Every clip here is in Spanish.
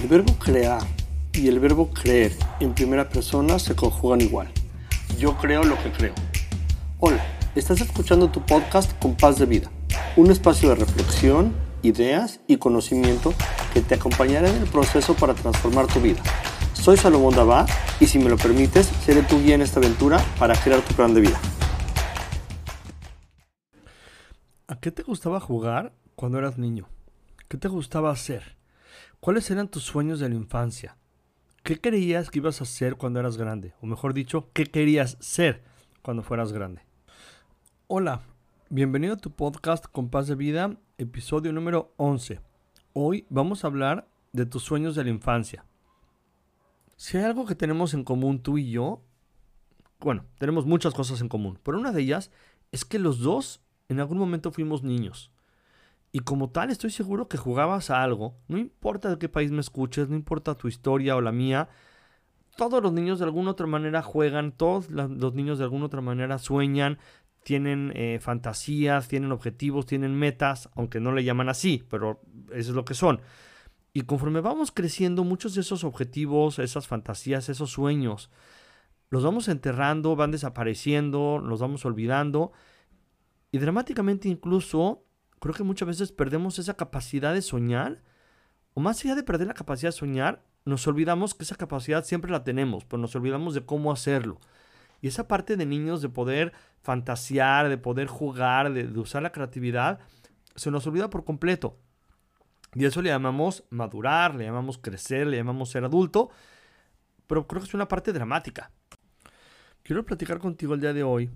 El verbo crear y el verbo creer en primera persona se conjugan igual. Yo creo lo que creo. Hola, estás escuchando tu podcast Compás de Vida, un espacio de reflexión, ideas y conocimiento que te acompañará en el proceso para transformar tu vida. Soy Salomón Dabá y si me lo permites, seré tu guía en esta aventura para crear tu plan de vida. ¿A qué te gustaba jugar cuando eras niño? ¿Qué te gustaba hacer? ¿Cuáles eran tus sueños de la infancia? ¿Qué creías que ibas a hacer cuando eras grande? O mejor dicho, ¿qué querías ser cuando fueras grande? Hola, bienvenido a tu podcast Compás de Vida, episodio número 11. Hoy vamos a hablar de tus sueños de la infancia. Si hay algo que tenemos en común tú y yo, bueno, tenemos muchas cosas en común, pero una de ellas es que los dos en algún momento fuimos niños. Y como tal, estoy seguro que jugabas a algo, no importa de qué país me escuches, no importa tu historia o la mía, todos los niños de alguna otra manera juegan, todos los niños de alguna otra manera sueñan, tienen eh, fantasías, tienen objetivos, tienen metas, aunque no le llaman así, pero eso es lo que son. Y conforme vamos creciendo, muchos de esos objetivos, esas fantasías, esos sueños, los vamos enterrando, van desapareciendo, los vamos olvidando. Y dramáticamente incluso creo que muchas veces perdemos esa capacidad de soñar, o más allá de perder la capacidad de soñar, nos olvidamos que esa capacidad siempre la tenemos, pero nos olvidamos de cómo hacerlo. Y esa parte de niños de poder fantasear, de poder jugar, de, usar la creatividad, se nos olvida por completo. Y eso le llamamos madurar, le llamamos crecer, le llamamos ser adulto, pero creo que es una parte dramática. Quiero platicar contigo el día de hoy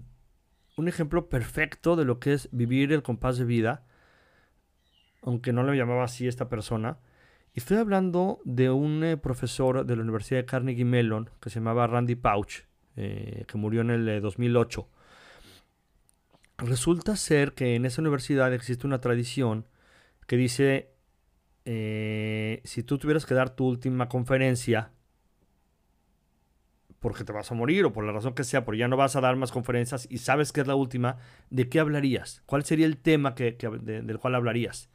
un ejemplo perfecto de lo que es vivir el compás de vida aunque no lo llamaba así esta persona. Y estoy hablando de un eh, profesor de la Universidad de Carnegie Mellon que se llamaba Randy Pauch, eh, que murió en el 2008. Eh, Resulta ser que en esa universidad existe una tradición que dice, si tú tuvieras que dar tu última conferencia, porque te vas a morir o por la razón que sea, porque ya no vas a dar más conferencias y sabes que es la última, ¿de qué hablarías? ¿Cuál sería el tema que, del cual hablarías?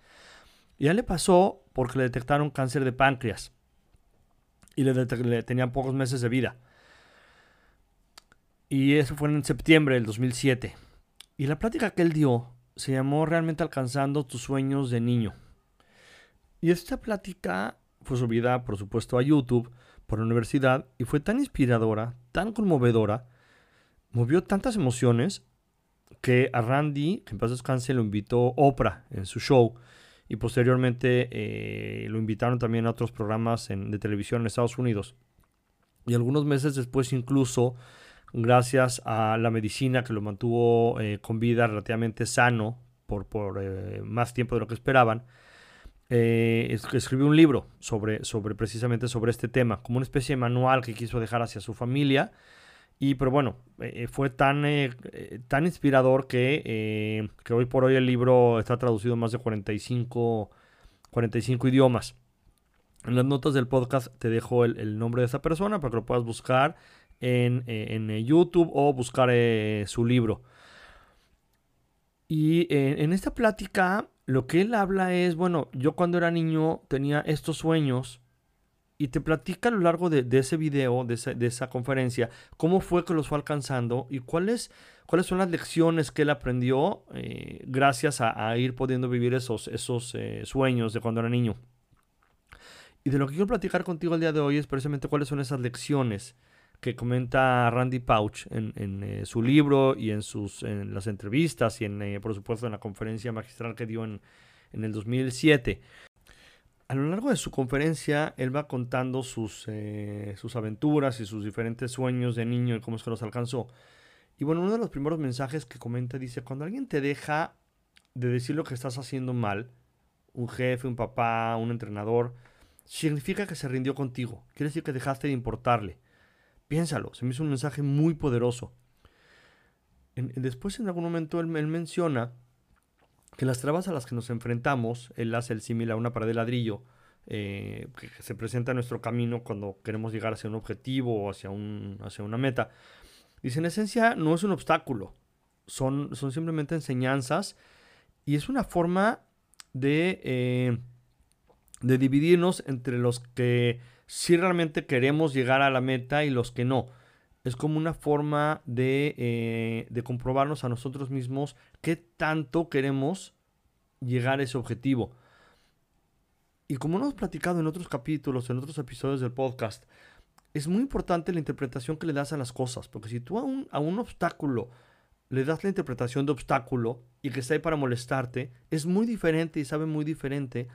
Y a él le pasó porque le detectaron cáncer de páncreas. Y le, le tenían pocos meses de vida. Y eso fue en septiembre del 2007. Y la plática que él dio se llamó Realmente alcanzando tus sueños de niño. Y esta plática fue subida, por supuesto, a YouTube por la universidad y fue tan inspiradora, tan conmovedora, movió tantas emociones que a Randy, que en paz descanse, lo invitó Oprah en su show y posteriormente eh, lo invitaron también a otros programas de televisión en Estados Unidos. Y algunos meses después incluso, gracias a la medicina que lo mantuvo eh, con vida relativamente sano por, por eh, más tiempo de lo que esperaban, escribió un libro sobre, sobre precisamente sobre este tema, como una especie de manual que quiso dejar hacia su familia y pero bueno, eh, fue tan, eh, eh, tan inspirador que, que, hoy por hoy el libro está traducido en más de 45, 45 idiomas. En las notas del podcast te dejo el, nombre de esa persona para que lo puedas buscar en, en YouTube o buscar su libro. Y en esta plática lo que él habla es, bueno, yo cuando era niño tenía estos sueños y te platica a lo largo de, ese video, de esa, conferencia, cómo fue que los fue alcanzando y cuáles, cuáles son las lecciones que él aprendió eh, gracias a, ir pudiendo vivir esos, esos eh, sueños de cuando era niño. Y de lo que quiero platicar contigo el día de hoy es precisamente cuáles son esas lecciones que comenta Randy Pauch en, eh, su libro y en, sus, en las entrevistas y en, por supuesto en la conferencia magistral que dio en, en el 2007 a lo largo de su conferencia, él va contando sus, eh, sus aventuras y sus diferentes sueños de niño y cómo es que los alcanzó. Y bueno, uno de los primeros mensajes que comenta dice, cuando alguien te deja de decir lo que estás haciendo mal, un jefe, un papá, un entrenador, significa que se rindió contigo. Quiere decir que dejaste de importarle. Piénsalo, se me hizo un mensaje muy poderoso. después en algún momento él menciona que las trabas a las que nos enfrentamos, él hace el símil a una pared de ladrillo, eh, que se presenta en nuestro camino cuando queremos llegar hacia un objetivo o hacia, un, hacia una meta. Dice, en esencia no es un obstáculo, son, son simplemente enseñanzas y es una forma de, eh, de dividirnos entre los que sí realmente queremos llegar a la meta y los que no. Es como una forma de, eh, de comprobarnos a nosotros mismos qué tanto queremos llegar a ese objetivo. Y como hemos platicado en otros capítulos, en otros episodios del podcast, es muy importante la interpretación que le das a las cosas, porque si tú a un, a un obstáculo le das la interpretación de obstáculo y que está ahí para molestarte, es muy diferente y sabe muy diferente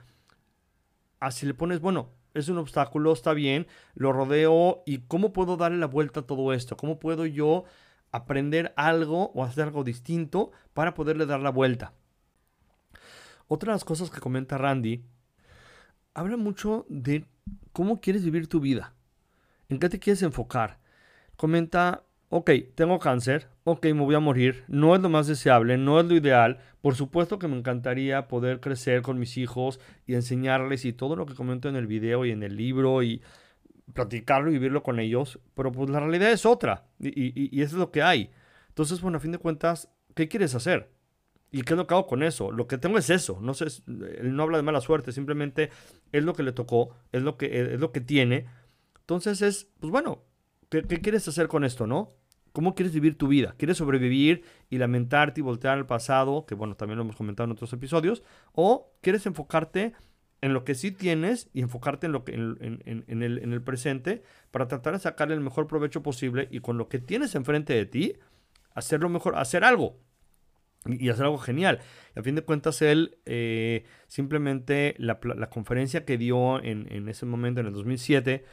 a si le pones, bueno, es un obstáculo, está bien, lo rodeo y cómo puedo darle la vuelta a todo esto, cómo puedo yo aprender algo o hacer algo distinto para poderle dar la vuelta. Otra de las cosas que comenta Randy, habla mucho de cómo quieres vivir tu vida, en qué te quieres enfocar. Comenta ok, tengo cáncer, ok, me voy a morir, no es lo más deseable, no es lo ideal, por supuesto que me encantaría poder crecer con mis hijos y enseñarles y todo lo que comento en el video y en el libro y platicarlo y vivirlo con ellos, pero pues la realidad es otra y, eso es lo que hay. Entonces, bueno, a fin de cuentas, ¿qué quieres hacer? ¿Y qué es lo que hago con eso? Lo que tengo es eso. No sé, él no habla de mala suerte, simplemente es lo que le tocó, es lo que, es lo que tiene. Entonces es, pues bueno, ¿Qué, quieres hacer con esto, no? ¿Cómo quieres vivir tu vida? ¿Quieres sobrevivir y lamentarte y voltear al pasado? Que bueno, también lo hemos comentado en otros episodios. ¿O quieres enfocarte en lo que sí tienes y enfocarte en, lo que, en, el, presente para tratar de sacarle el mejor provecho posible y con lo que tienes enfrente de ti, hacer lo mejor, hacer algo y, hacer algo genial. a fin de cuentas, él eh, simplemente la, la, conferencia que dio en, en ese momento, en el 2007,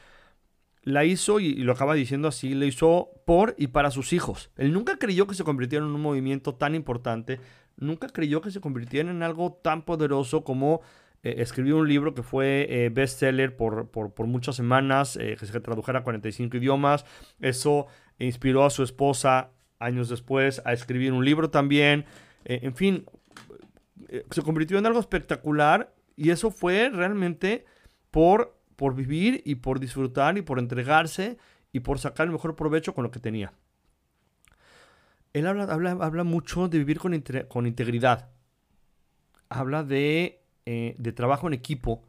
la hizo, y, lo acaba diciendo así, la hizo por y para sus hijos. Él nunca creyó que se convirtiera en un movimiento tan importante, nunca creyó que se convirtiera en algo tan poderoso como eh, escribir un libro que fue eh, bestseller por, por, muchas semanas, eh, que se tradujera a 45 idiomas. Eso inspiró a su esposa años después a escribir un libro también. en fin, se convirtió en algo espectacular y eso fue realmente por por vivir y por disfrutar y por entregarse y por sacar el mejor provecho con lo que tenía. Él habla, habla, mucho de vivir con, con integridad. Habla de, eh, de, trabajo en equipo.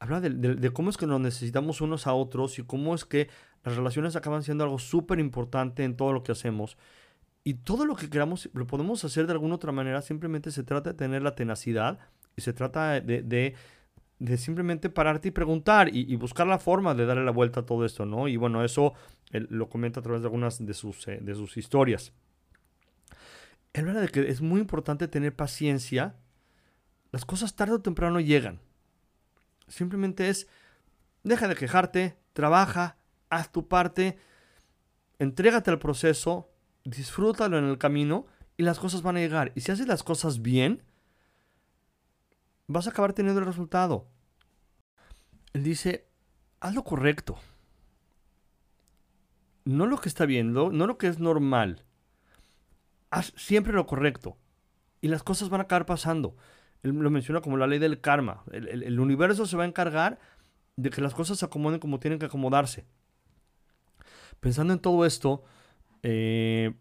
Habla de, de, cómo es que nos necesitamos unos a otros y cómo es que las relaciones acaban siendo algo súper importante en todo lo que hacemos. Y todo lo que queramos lo podemos hacer de alguna otra manera. Simplemente se trata de tener la tenacidad y se trata de simplemente pararte y preguntar y, buscar la forma de darle la vuelta a todo esto, ¿no? Y bueno, eso lo comenta a través de algunas de sus, eh, de sus historias. Él habla de que es muy importante tener paciencia. Las cosas tarde o temprano llegan. Simplemente es, deja de quejarte, trabaja, haz tu parte, entrégate al proceso, disfrútalo en el camino y las cosas van a llegar. Y si haces las cosas bien, vas a acabar teniendo el resultado. Dice, haz lo correcto. No lo que está viendo, no lo que es normal. Haz siempre lo correcto. Y las cosas van a acabar pasando. Él lo menciona como la ley del karma. El, universo se va a encargar de que las cosas se acomoden como tienen que acomodarse. Pensando en todo esto, eh,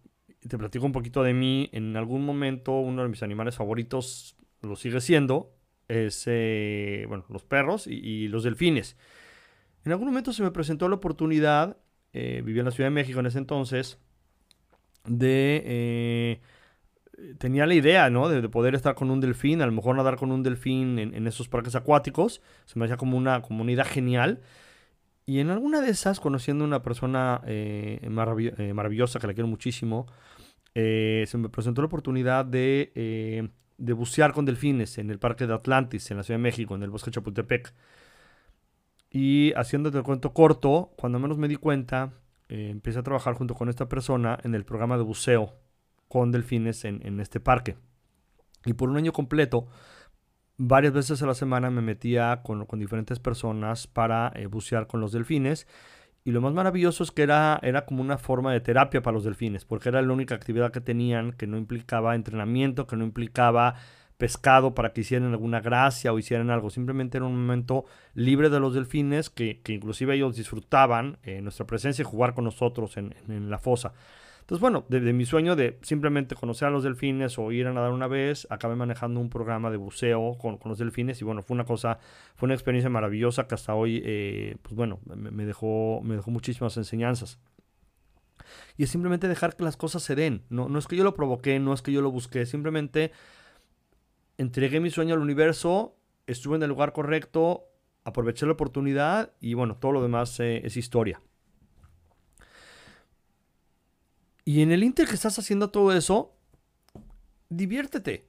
te platico un poquito de mí. En algún momento uno de mis animales favoritos lo sigue siendo es, eh, bueno, los perros y, los delfines. En algún momento se me presentó la oportunidad, eh, vivía en la Ciudad de México en ese entonces, de... Eh, tenía la idea. De, poder estar con un delfín, a lo mejor nadar con un delfín en, esos parques acuáticos. Se me hacía como una, comunidad genial. Y en alguna de esas, conociendo a una persona maravillosa que la quiero muchísimo, se me presentó la oportunidad de de bucear con delfines en el Parque de Atlantis, en la Ciudad de México, en el Bosque Chapultepec. Y haciéndote el cuento corto, cuando menos me di cuenta, eh, empecé a trabajar junto con esta persona en el programa de buceo con delfines en, este parque. Y por un año completo, varias veces a la semana me metía con, diferentes personas para eh, bucear con los delfines y lo más maravilloso es que era, era como una forma de terapia para los delfines, porque era la única actividad que tenían que no implicaba entrenamiento, que no implicaba pescado para que hicieran alguna gracia o hicieran algo. Simplemente era un momento libre de los delfines que, inclusive ellos disfrutaban eh, nuestra presencia y jugar con nosotros en, la fosa. Entonces, bueno, de, mi sueño de simplemente conocer a los delfines o ir a nadar una vez, acabé manejando un programa de buceo con, los delfines y bueno, fue una cosa, fue una experiencia maravillosa que hasta hoy, eh, pues bueno, me, dejó, me dejó muchísimas enseñanzas. Y es simplemente dejar que las cosas se den. No, es que yo lo provoqué, no es que yo lo busqué, simplemente entregué mi sueño al universo, estuve en el lugar correcto, aproveché la oportunidad y bueno, todo lo demás eh, es historia. Y en el Inter que estás haciendo todo eso, diviértete.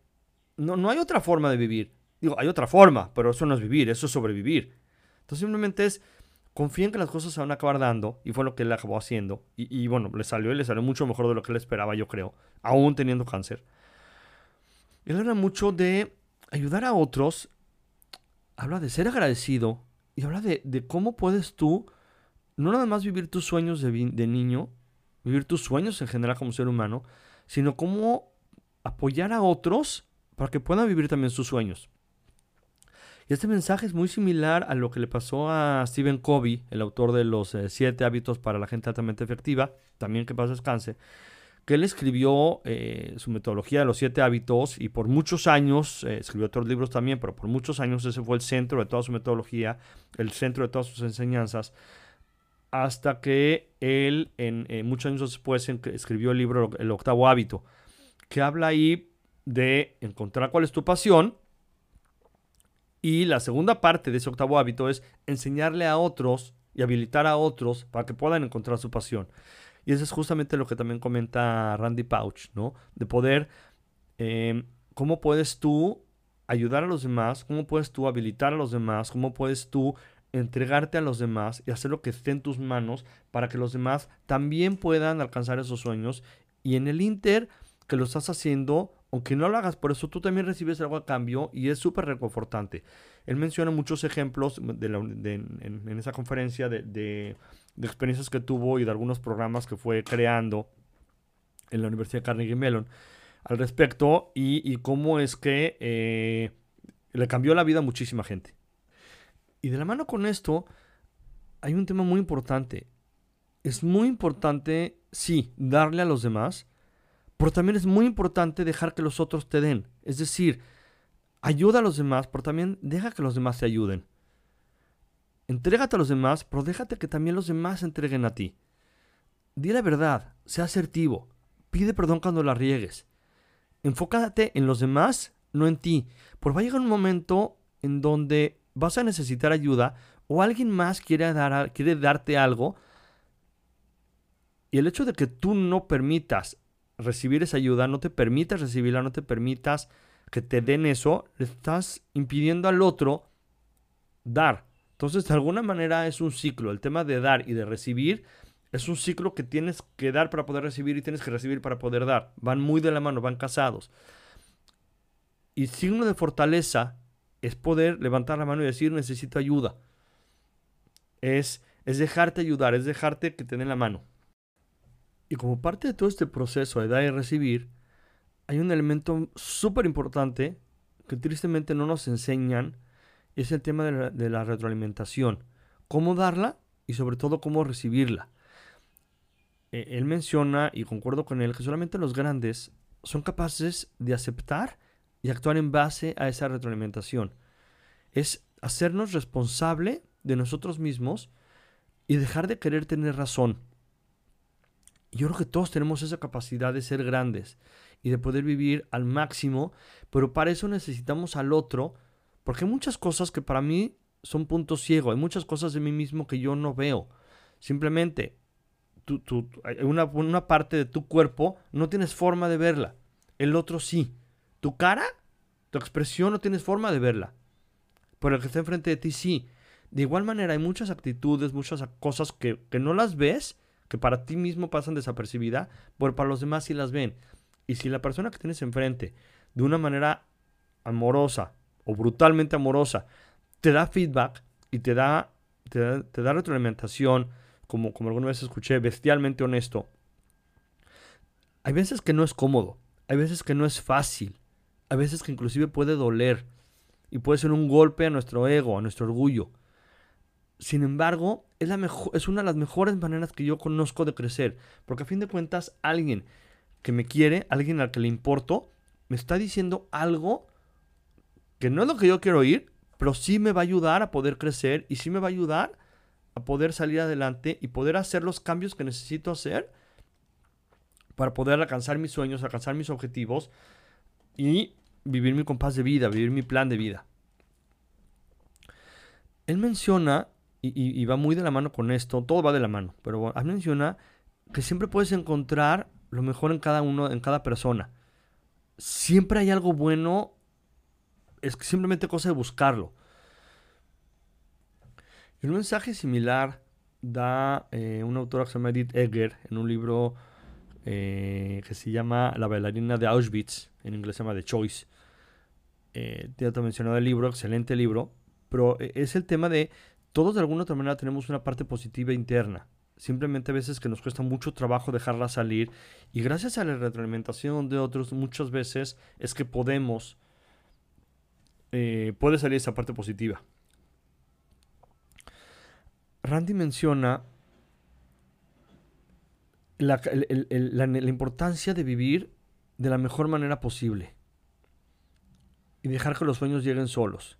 No, no hay otra forma de vivir. Digo, hay otra forma, pero eso no es vivir, eso es sobrevivir. Entonces simplemente es, confía en que las cosas se van a acabar dando, y fue lo que él acabó haciendo. Y, y bueno, le salió y le salió mucho mejor de lo que él esperaba, yo creo, aún teniendo cáncer. Él habla mucho de ayudar a otros, habla de ser agradecido y habla de, cómo puedes tú no nada más vivir tus sueños de, niño, vivir tus sueños en general como ser humano, sino cómo apoyar a otros para que puedan vivir también sus sueños. Y este mensaje es muy similar a lo que le pasó a Stephen Covey, el autor de los eh, siete hábitos para la gente altamente efectiva, también que pasa descanse, que él escribió eh, su metodología de los siete hábitos y por muchos años, eh, escribió otros libros también, pero por muchos años ese fue el centro de toda su metodología, el centro de todas sus enseñanzas, hasta que él, en, eh, muchos años después, escribió el libro El octavo hábito, que habla ahí de encontrar cuál es tu pasión. Y la segunda parte de ese octavo hábito es enseñarle a otros y habilitar a otros para que puedan encontrar su pasión. Y eso es justamente lo que también comenta Randy Pouch, ¿no? De poder, em, ¿cómo puedes tú ayudar a los demás? ¿Cómo puedes tú habilitar a los demás? ¿Cómo puedes tú entregarte a los demás y hacer lo que esté en tus manos para que los demás también puedan alcanzar esos sueños? Y en el Inter que lo estás haciendo, aunque no lo hagas por eso, tú también recibes algo a cambio y es súper reconfortante. Él menciona muchos ejemplos de en, esa conferencia de de experiencias que tuvo y de algunos programas que fue creando en la Universidad Carnegie Mellon al respecto y, cómo es que eh, le cambió la vida a muchísima gente. Y de la mano con esto hay un tema muy importante. Es muy importante, sí, darle a los demás, pero también es muy importante dejar que los otros te den. Es decir, ayuda a los demás, pero también deja que los demás te ayuden. Entrégate a los demás, pero déjate que también los demás se entreguen a ti. Di la verdad, sea asertivo, pide perdón cuando la riegues. Enfócate en los demás, no en ti, porque va a llegar un momento en donde vas a necesitar ayuda o alguien más quiere, dar, quiere darte algo y el hecho de que tú no permitas recibir esa ayuda, no te permitas recibirla, no te permitas que te den eso, le estás impidiendo al otro dar. Entonces, de alguna manera es un ciclo. El tema de dar y de recibir es un ciclo que tienes que dar para poder recibir y tienes que recibir para poder dar. Van muy de la mano, van casados. Y signo de fortaleza es poder levantar la mano y decir necesito ayuda. Es, es dejarte ayudar, es dejarte que te den la mano. Y como parte de todo este proceso de dar y recibir, hay un elemento súper importante que tristemente no nos enseñan es el tema de la, retroalimentación. Cómo darla y sobre todo cómo recibirla. E, él menciona, y concuerdo con él, que solamente los grandes son capaces de aceptar y actuar en base a esa retroalimentación. Es hacernos responsable de nosotros mismos y dejar de querer tener razón. Yo creo que todos tenemos esa capacidad de ser grandes y de poder vivir al máximo, pero para eso necesitamos al otro porque hay muchas cosas que para mí son puntos ciegos, hay muchas cosas de mí mismo que yo no veo. Simplemente, una, una parte de tu cuerpo no tienes forma de verla, el otro sí. Tu cara, tu expresión no tienes forma de verla, pero el que está enfrente de ti sí. De igual manera, hay muchas actitudes, muchas cosas que, que no las ves, que para ti mismo pasan desapercibida, pero para los demás sí las ven. Y si la persona que tienes enfrente, de una manera amorosa, o brutalmente amorosa, te da feedback y te da, te da, retroalimentación, como, como alguna vez escuché, bestialmente honesto. Hay veces que no es cómodo, hay veces que no es fácil, hay veces que inclusive puede doler y puede ser un golpe a nuestro ego, a nuestro orgullo. Sin embargo, es, la mejor, es una de las mejores maneras que yo conozco de crecer. Porque a fin de cuentas, alguien que me quiere, alguien al que le importo, me está diciendo algo que no es lo que yo quiero oír, pero sí me va a ayudar a poder crecer y sí me va a ayudar a poder salir adelante y poder hacer los cambios que necesito hacer para poder alcanzar mis sueños, alcanzar mis objetivos y vivir mi compás de vida, vivir mi plan de vida. Él menciona y, va muy de la mano con esto, todo va de la mano, pero bueno, menciona que siempre puedes encontrar lo mejor en cada uno, en cada persona. Siempre hay algo bueno, es simplemente cosa de buscarlo. Y un mensaje similar da eh, una autora que se llama Edith Egger en un libro eh, que se llama La bailarina de Auschwitz, en inglés se llama The Choice. Eh, te he mencionado el libro, excelente libro, pero es el tema de todos de alguna otra manera tenemos una parte positiva interna. Simplemente a veces que nos cuesta mucho trabajo dejarla salir y gracias a la retroalimentación de otros muchas veces es que podemos, eh, puede salir esa parte positiva. Randy menciona la, la importancia de vivir de la mejor manera posible y dejar que los sueños lleguen solos.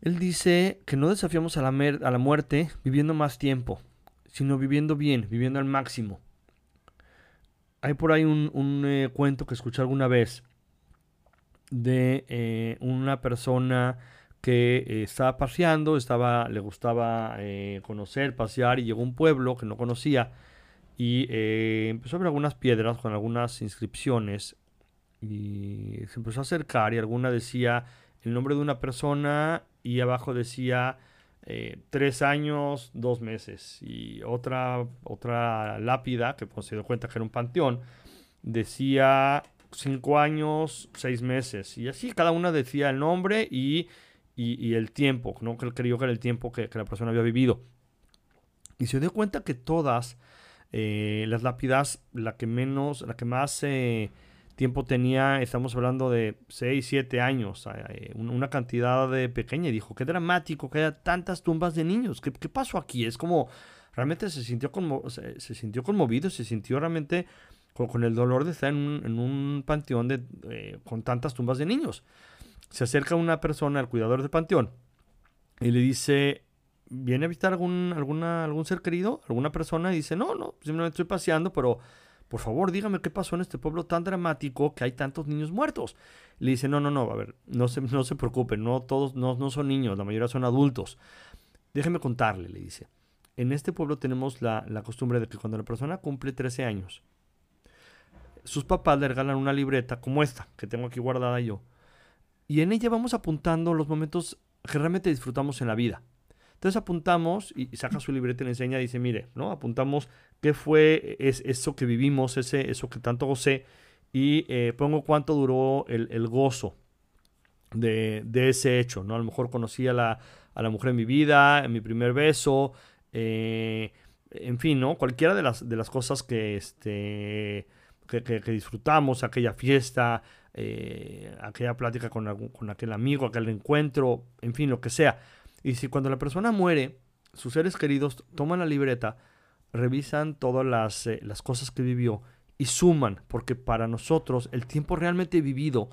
Él dice que no desafiamos a la, a la muerte viviendo más tiempo, sino viviendo bien, viviendo al máximo. Hay por ahí un, eh, cuento que escuché alguna vez de eh, una persona que eh, estaba paseando, estaba, le gustaba conocer, pasear y llegó a un pueblo que no conocía y empezó a ver algunas piedras con algunas inscripciones y se empezó a acercar y alguna decía el nombre de una persona y abajo decía eh, tres años, dos meses. Y otra, otra lápida, que pues, se dio cuenta que era un panteón, decía cinco años, seis meses. Y así cada una decía el nombre y, el tiempo, ¿no? que creyó que era el tiempo que, la persona había vivido. Y se dio cuenta que todas eh, las lápidas, la que menos, la que más... Eh, tiempo tenía, estamos hablando de 6, 7 años, eh, una cantidad de pequeña, y dijo, qué dramático que haya tantas tumbas de niños, ¿qué, qué pasó aquí? Es como, realmente se sintió, se, sintió conmovido, se sintió realmente con, el dolor de estar en un, panteón de, con tantas tumbas de niños. Se acerca una persona al cuidador del panteón y le dice, ¿viene a visitar algún, algún ser querido? ¿Alguna persona? Y dice, no, no, simplemente estoy paseando, pero por favor, dígame qué pasó en este pueblo tan dramático que hay tantos niños muertos. Le dice, no, no, no, a ver, no se, no se preocupen, no todos no, no son niños, la mayoría son adultos. Déjeme contarle, le dice. En este pueblo tenemos la, la costumbre de que cuando la persona cumple 13 años, sus papás le regalan una libreta como esta, que tengo aquí guardada yo. Y en ella vamos apuntando los momentos que realmente disfrutamos en la vida. Entonces apuntamos y saca su libreta y le enseña, dice, mire, ¿no? Apuntamos qué fue es, eso que vivimos, ese, eso que tanto gocé, y eh, pongo cuánto duró el, gozo de, ese hecho, ¿no? A lo mejor conocí a la, mujer en mi vida, en mi primer beso, eh, en fin, ¿no? Cualquiera de las, de las cosas que, este, que, disfrutamos, aquella fiesta, eh, aquella plática con, con aquel amigo, aquel encuentro, en fin, lo que sea. Y si cuando la persona muere, sus seres queridos toman la libreta, revisan todas las, eh, las cosas que vivió y suman, porque para nosotros el tiempo realmente vivido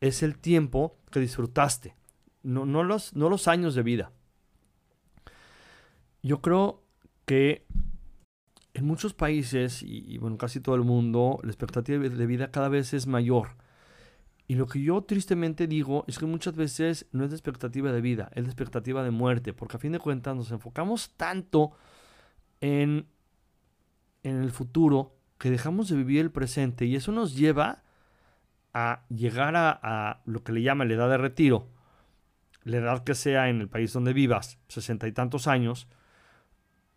es el tiempo que disfrutaste, no, no, los, no los años de vida. Yo creo que en muchos países, y, y, bueno, casi todo el mundo, la expectativa de vida cada vez es mayor. Y lo que yo tristemente digo es que muchas veces no es de expectativa de vida, es de expectativa de muerte, porque a fin de cuentas nos enfocamos tanto en, en el futuro que dejamos de vivir el presente y eso nos lleva a llegar a, lo que le llama la edad de retiro, la edad que sea en el país donde vivas, sesenta y tantos años,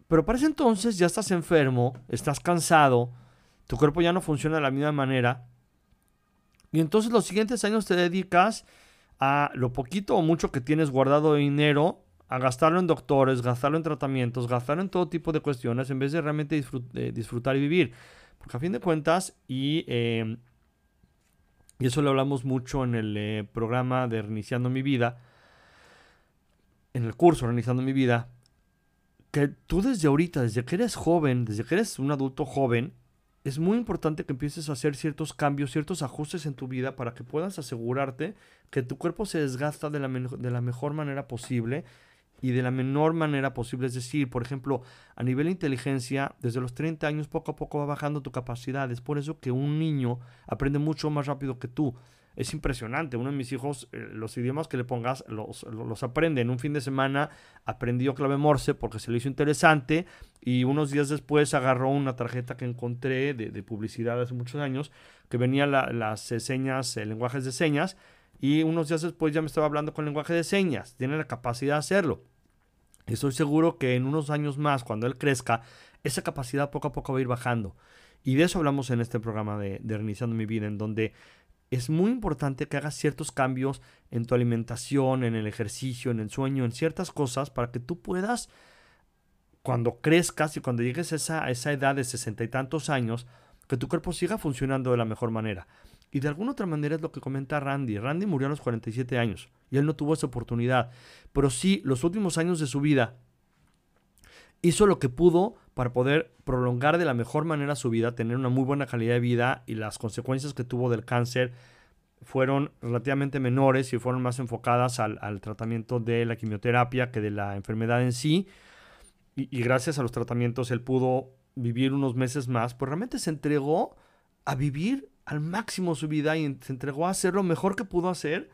pero para ese entonces ya estás enfermo, estás cansado, tu cuerpo ya no funciona de la misma manera y entonces los siguientes años te dedicas a lo poquito o mucho que tienes guardado de dinero, a gastarlo en doctores, gastarlo en tratamientos, gastarlo en todo tipo de cuestiones, en vez de realmente disfrutar y vivir. Porque a fin de cuentas, y, em, y eso lo hablamos mucho en el eh, programa de Reiniciando mi vida, en el curso Organizando mi vida, que tú desde ahorita, desde que eres joven, desde que eres un adulto joven, es muy importante que empieces a hacer ciertos cambios, ciertos ajustes en tu vida para que puedas asegurarte que tu cuerpo se desgasta de la, de la mejor manera posible y de la menor manera posible. Es decir, por ejemplo, a nivel de inteligencia, desde los 30 años poco a poco va bajando tu capacidad. Es por eso que un niño aprende mucho más rápido que tú. Es impresionante. Uno de mis hijos, eh, los idiomas que le pongas, los, los, aprende. En un fin de semana aprendió clave Morse porque se le hizo interesante y unos días después agarró una tarjeta que encontré de, publicidad hace muchos años que venía las señas, eh, lenguajes de señas y unos días después ya me estaba hablando con lenguaje de señas. Tiene la capacidad de hacerlo. Estoy seguro que en unos años más, cuando él crezca, esa capacidad poco a poco va a ir bajando. Y de eso hablamos en este programa de, de Reiniciando mi vida, en donde es muy importante que hagas ciertos cambios en tu alimentación, en el ejercicio, en el sueño, en ciertas cosas para que tú puedas, cuando crezcas y cuando llegues a esa, edad de sesenta y tantos años, que tu cuerpo siga funcionando de la mejor manera. Y de alguna otra manera es lo que comenta Randy. Randy murió a los 47 años y él no tuvo esa oportunidad. Pero sí, los últimos años de su vida hizo lo que pudo para poder prolongar de la mejor manera su vida, tener una muy buena calidad de vida y las consecuencias que tuvo del cáncer fueron relativamente menores y fueron más enfocadas al, tratamiento de la quimioterapia que de la enfermedad en sí. Y, y, gracias a los tratamientos él pudo vivir unos meses más, pues realmente se entregó a vivir al máximo su vida y se entregó a hacer lo mejor que pudo hacer,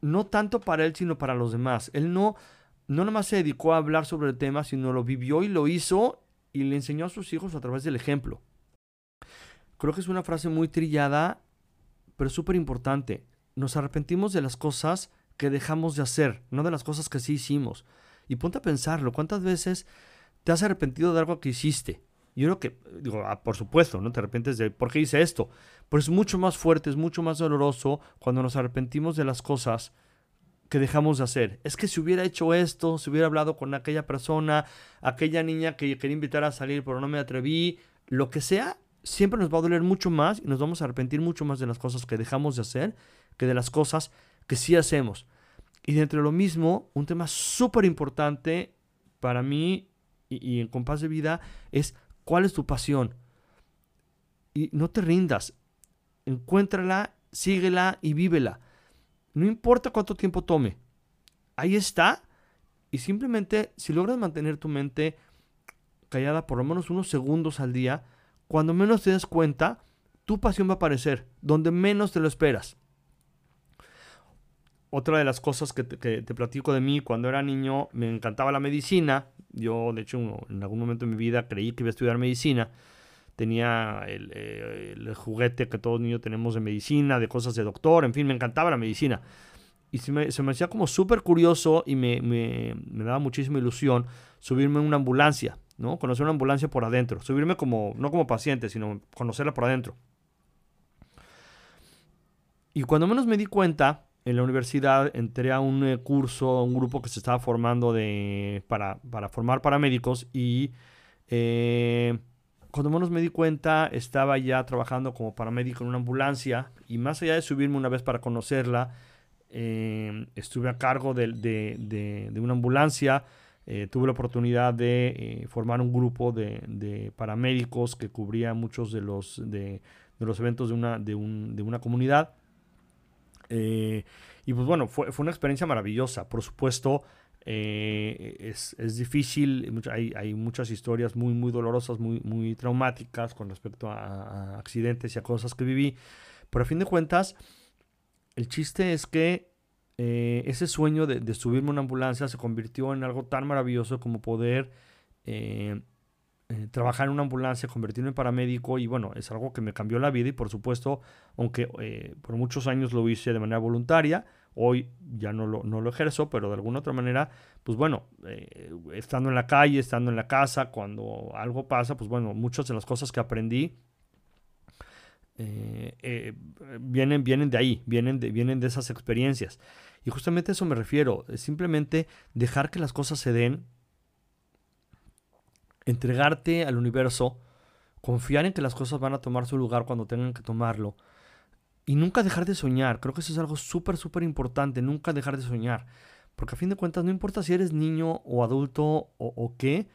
no tanto para él, sino para los demás. Él no, no nomás se dedicó a hablar sobre el tema, sino lo vivió y lo hizo y le enseñó a sus hijos a través del ejemplo. Creo que es una frase muy trillada, pero súper importante. Nos arrepentimos de las cosas que dejamos de hacer, no de las cosas que sí hicimos. Y ponte a pensarlo, ¿cuántas veces te has arrepentido de algo que hiciste? Yo creo que, digo, ah, por supuesto, no te arrepientes de por qué hice esto, pero es mucho más fuerte, es mucho más doloroso cuando nos arrepentimos de las cosas que dejamos de hacer. Es que si hubiera hecho esto, si hubiera hablado con aquella persona, aquella niña que quería invitar a salir pero no me atreví, lo que sea, siempre nos va a doler mucho más y nos vamos a arrepentir mucho más de las cosas que dejamos de hacer que de las cosas que sí hacemos. Y dentro de lo mismo, un tema súper importante para mí y, y en compás de vida es ¿Cuál es tu pasión? Y no te rindas. Encuéntrala, síguela y vívela. No importa cuánto tiempo tome. Ahí está. Y simplemente, si logras mantener tu mente callada por lo menos unos segundos al día, cuando menos te des cuenta, tu pasión va a aparecer, donde menos te lo esperas. Otra de las cosas que te, te, platico de mí, cuando era niño me encantaba la medicina, yo, de hecho, en algún momento de mi vida creí que iba a estudiar medicina. Tenía el, juguete que todos niños tenemos de medicina, de cosas de doctor, en fin, me encantaba la medicina. Y se me, se me hacía como súper curioso y me, me, me, daba muchísima ilusión subirme en una ambulancia, ¿no? Conocer una ambulancia por adentro. Subirme como, no como paciente, sino conocerla por adentro. Y cuando menos me di cuenta, en la universidad entré a un eh, curso, un grupo que se estaba formando de, para, para formar paramédicos y eh, cuando menos me di cuenta estaba ya trabajando como paramédico en una ambulancia y más allá de subirme una vez para conocerla, eh, estuve a cargo de, de, de, una ambulancia, tuve la oportunidad de formar un grupo de, paramédicos que cubría muchos de los, de, los eventos de una, de, un, de una comunidad. Eh, y pues bueno, fue, fue, una experiencia maravillosa. Por supuesto, eh, es, es, difícil, hay, hay, muchas historias muy, muy dolorosas, muy, muy traumáticas con respecto a, accidentes y a cosas que viví. Pero a fin de cuentas, el chiste es que eh, ese sueño de, subirme a una ambulancia se convirtió en algo tan maravilloso como poder eh, trabajar en una ambulancia, convertirme en paramédico y bueno, es algo que me cambió la vida y por supuesto, aunque por muchos años lo hice de manera voluntaria, hoy ya no lo, no lo ejerzo, pero de alguna otra manera, pues bueno, eh, estando en la calle, estando en la casa, cuando algo pasa, pues bueno, muchas de las cosas que aprendí vienen, vienen de ahí, vienen de, vienen de esas experiencias. Y justamente a eso me refiero, simplemente dejar que las cosas se den entregarte al universo, confiar en que las cosas van a tomar su lugar cuando tengan que tomarlo y nunca dejar de soñar. Creo que eso es algo súper, súper importante, nunca dejar de soñar. Porque a fin de cuentas, no importa si eres niño o adulto o, qué,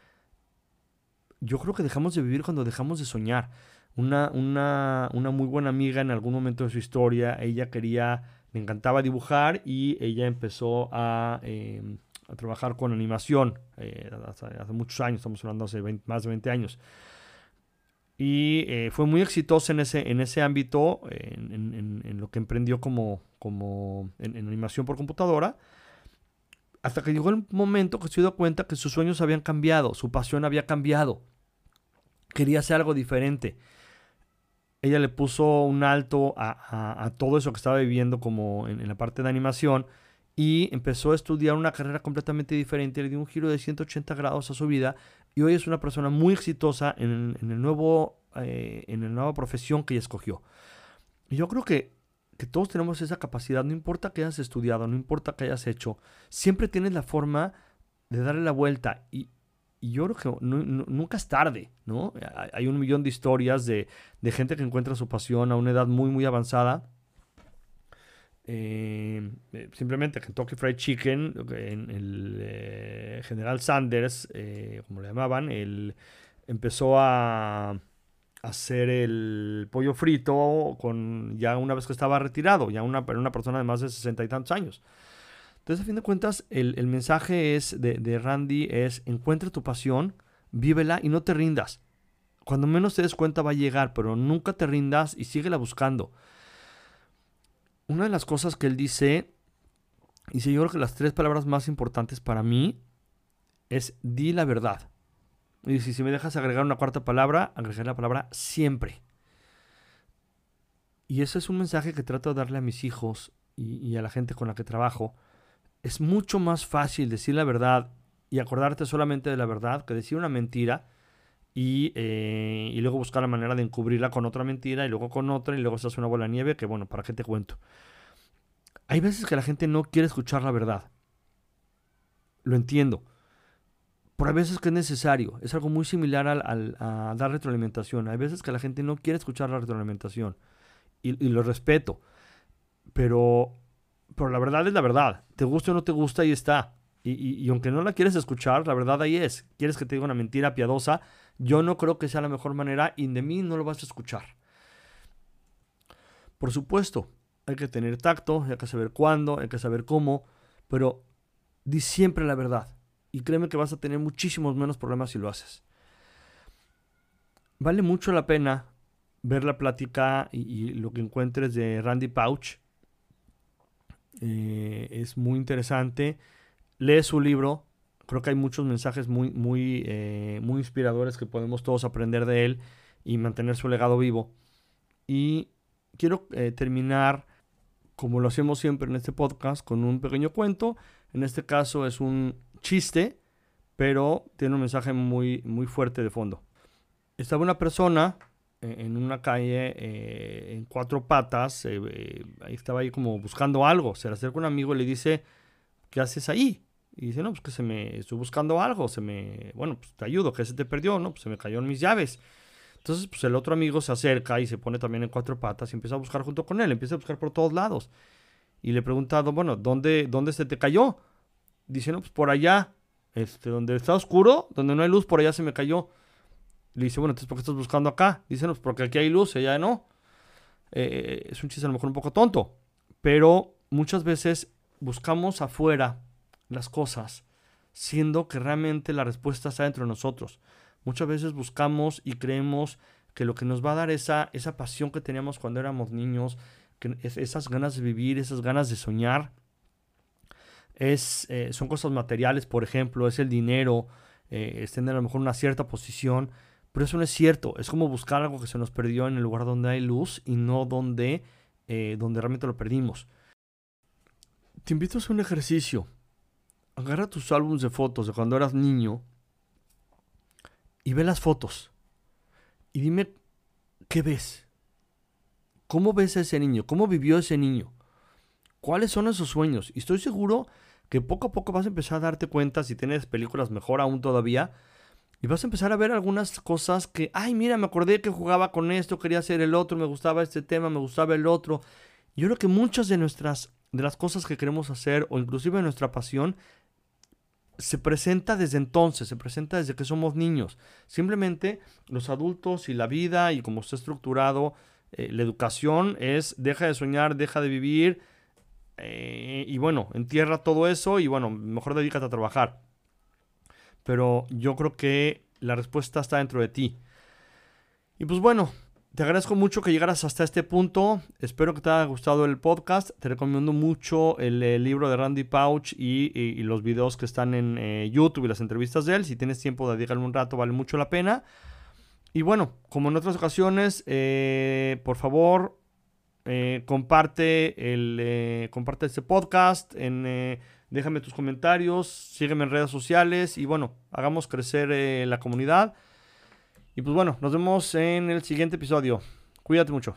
yo creo que dejamos de vivir cuando dejamos de soñar. Una, una, una, muy buena amiga en algún momento de su historia, ella quería, le encantaba dibujar y ella empezó a, eh, a trabajar con animación eh, hace, muchos años, estamos hablando hace 20, más de 20 años. Y eh, fue muy exitosa en ese, en ese ámbito, en, lo que emprendió como, como en, animación por computadora. Hasta que llegó el momento que se dio cuenta que sus sueños habían cambiado, su pasión había cambiado. Quería hacer algo diferente. Ella le puso un alto a, a, todo eso que estaba viviendo como en, la parte de animación y empezó a estudiar una carrera completamente diferente. Le dio un giro de 180 grados a su vida y hoy es una persona muy exitosa en, el nuevo, eh, en la nueva profesión que ella escogió. Yo creo que que todos tenemos esa capacidad, no importa que hayas estudiado, no importa que hayas hecho, siempre tienes la forma de darle la vuelta y, y yo creo que nunca es tarde, ¿no? Hay un millón de historias de, de, gente que encuentra su pasión a una edad muy, muy avanzada. Eh, simplemente Kentucky Fried Chicken, en el eh, General Sanders, eh, como le llamaban, él empezó a hacer el pollo frito con ya una vez que estaba retirado, ya una, una persona de más de sesenta y tantos años. Entonces, a fin de cuentas, el, el mensaje es de, de, Randy es encuentra tu pasión, vívela y no te rindas. Cuando menos te des cuenta va a llegar, pero nunca te rindas y síguela buscando. Una de las cosas que él dice, dice yo creo que las tres palabras más importantes para mí es di la verdad. Y si, me dejas agregar una cuarta palabra, agregar la palabra siempre. Y ese es un mensaje que trato de darle a mis hijos y, y, a la gente con la que trabajo. Es mucho más fácil decir la verdad y acordarte solamente de la verdad que decir una mentira y, eh, y luego buscar la manera de encubrirla con otra mentira y luego con otra y luego se hace una bola nieve que bueno, ¿para qué te cuento? Hay veces que la gente no quiere escuchar la verdad. Lo entiendo por hay veces que es necesario. Es algo muy similar al, a dar retroalimentación. Hay veces que la gente no quiere escuchar la retroalimentación. Y, y, lo respeto. Pero, pero la verdad es la verdad. Te gusta o no te gusta, ahí está. Y, y, aunque no la quieres escuchar, la verdad ahí es. Quieres que te diga una mentira piadosa. Yo no creo que sea la mejor manera y de mí no lo vas a escuchar. Por supuesto, hay que tener tacto, hay que saber cuándo, hay que saber cómo. Pero di siempre la verdad y créeme que vas a tener muchísimos menos problemas si lo haces. Vale mucho la pena ver la plática y, y lo que encuentres de Randy Pouch. Eh, es muy interesante. Lee su libro. Creo que hay muchos mensajes muy, muy, eh, muy inspiradores que podemos todos aprender de él y mantener su legado vivo. Y quiero eh, terminar, como lo hacemos siempre en este podcast, con un pequeño cuento. En este caso es un chiste, pero tiene un mensaje muy, muy fuerte de fondo. Estaba una persona eh, en una calle en cuatro patas, estaba ahí como buscando algo. Se le acerca un amigo y le dice, ¿qué haces ahí? Y dice, no, pues que se me, estoy buscando algo, se me, bueno, pues te ayudo, que se te perdió, ¿no? Pues se me cayeron mis llaves. Entonces, pues el otro amigo se acerca y se pone también en cuatro patas y empieza a buscar junto con él, empieza a buscar por todos lados. Y le he preguntado, bueno, ¿dónde, dónde se te cayó? Dice, no, pues por allá, este, donde está oscuro, donde no hay luz, por allá se me cayó. Le dice, bueno, entonces, ¿por qué estás buscando acá? Dice, no, pues porque aquí hay luz, allá no. Eh, es un chiste a lo mejor un poco tonto, pero muchas veces buscamos afuera las cosas, siendo que realmente la respuesta está dentro de nosotros. Muchas veces buscamos y creemos que lo que nos va a dar esa, esa pasión que teníamos cuando éramos niños, que esas ganas de vivir, esas ganas de soñar, es, eh, son cosas materiales, por ejemplo, es el dinero, eh, es tener a lo mejor una cierta posición, pero eso no es cierto, es como buscar algo que se nos perdió en el lugar donde hay luz y no donde, eh, donde realmente lo perdimos. Te invito a hacer un ejercicio. Agarra tus álbumes de fotos de cuando eras niño y ve las fotos. Y dime, ¿qué ves? ¿Cómo ves a ese niño? ¿Cómo vivió ese niño? ¿Cuáles son esos sueños? Y estoy seguro que poco a poco vas a empezar a darte cuenta si tienes películas mejor aún todavía. Y vas a empezar a ver algunas cosas que, ay, mira, me acordé que jugaba con esto, quería hacer el otro, me gustaba este tema, me gustaba el otro. Yo creo que muchas de nuestras de las cosas que queremos hacer o inclusive nuestra pasión se presenta desde entonces, se presenta desde que somos niños. Simplemente los adultos y la vida y como está estructurado eh, la educación es deja de soñar, deja de vivir eh, y bueno, entierra todo eso y bueno, mejor dedícate a trabajar. Pero yo creo que la respuesta está dentro de ti. Y pues bueno, te agradezco mucho que llegaras hasta este punto. Espero que te haya gustado el podcast. Te recomiendo mucho el, libro de Randy Pouch y, los videos que están en eh, YouTube y las entrevistas de él. Si tienes tiempo de dedicarle un rato, vale mucho la pena. Y bueno, como en otras ocasiones, eh, por favor, eh, comparte, el, comparte este podcast. Déjame tus comentarios. Sígueme en redes sociales. Y bueno, hagamos crecer la comunidad. Y pues bueno, nos vemos en el siguiente episodio. Cuídate mucho.